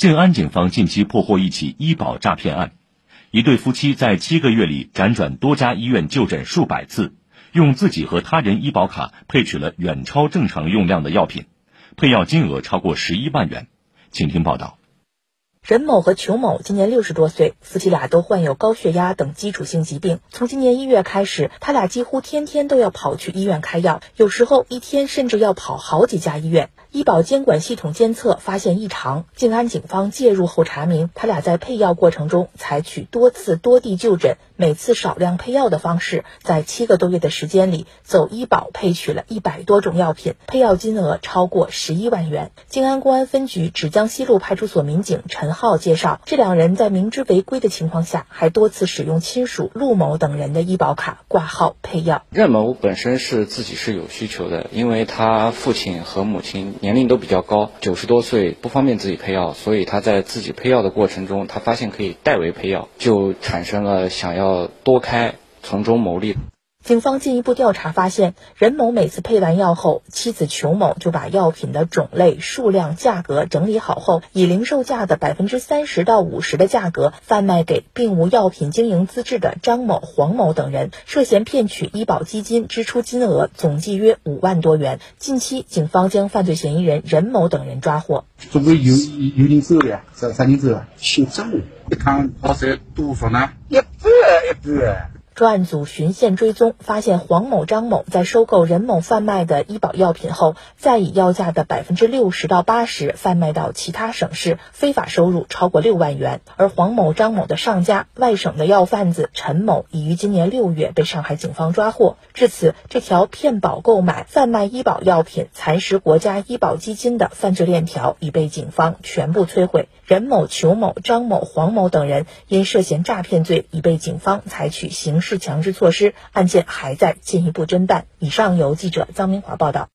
静安警方近期破获一起医保诈骗案，一对夫妻在七个月里辗转多家医院就诊数百次，用自己和他人医保卡配取了远超正常用量的药品，配药金额超过十一万元。请听报道。任某和裘某今年六十多岁，夫妻俩都患有高血压等基础性疾病。从今年一月开始，他俩几乎天天都要跑去医院开药，有时候一天甚至要跑好几家医院。医保监管系统监测发现异常，静安警方介入后查明，他俩在配药过程中采取多次多地就诊、每次少量配药的方式，在七个多月的时间里，走医保配取了一百多种药品，配药金额超过十一万元。静安公安分局芷江西路派出所民警陈浩介绍，这两人在明知违规的情况下，还多次使用亲属陆某等人的医保卡挂号配药。任某本身是自己是有需求的，因为他父亲和母亲。年龄都比较高，九十多岁不方便自己配药，所以他在自己配药的过程中，他发现可以代为配药，就产生了想要多开，从中牟利。警方进一步调查发现，任某每次配完药后，妻子裘某就把药品的种类、数量、价格整理好后，以零售价的百分之三十到五十的价格贩卖给并无药品经营资质的张某、黄某等人，涉嫌骗取医保基金支出金额总计约五万多元。近期，警方将犯罪嫌疑人任某等人抓获。总共有有人走的，这三人走啊？姓张，一趟跑车多少呢？一百一百。专案组循线追踪，发现黄某、张某在收购任某贩卖的医保药品后，再以药价的百分之六十到八十贩卖到其他省市，非法收入超过六万元。而黄某、张某的上家外省的药贩子陈某，已于今年六月被上海警方抓获。至此，这条骗保购买、贩卖医保药品、蚕食国家医保基金的犯罪链条已被警方全部摧毁。任某、裘某、张某、黄某等人因涉嫌诈骗罪，已被警方采取刑事。是强制措施，案件还在进一步侦办。以上由记者张明华报道。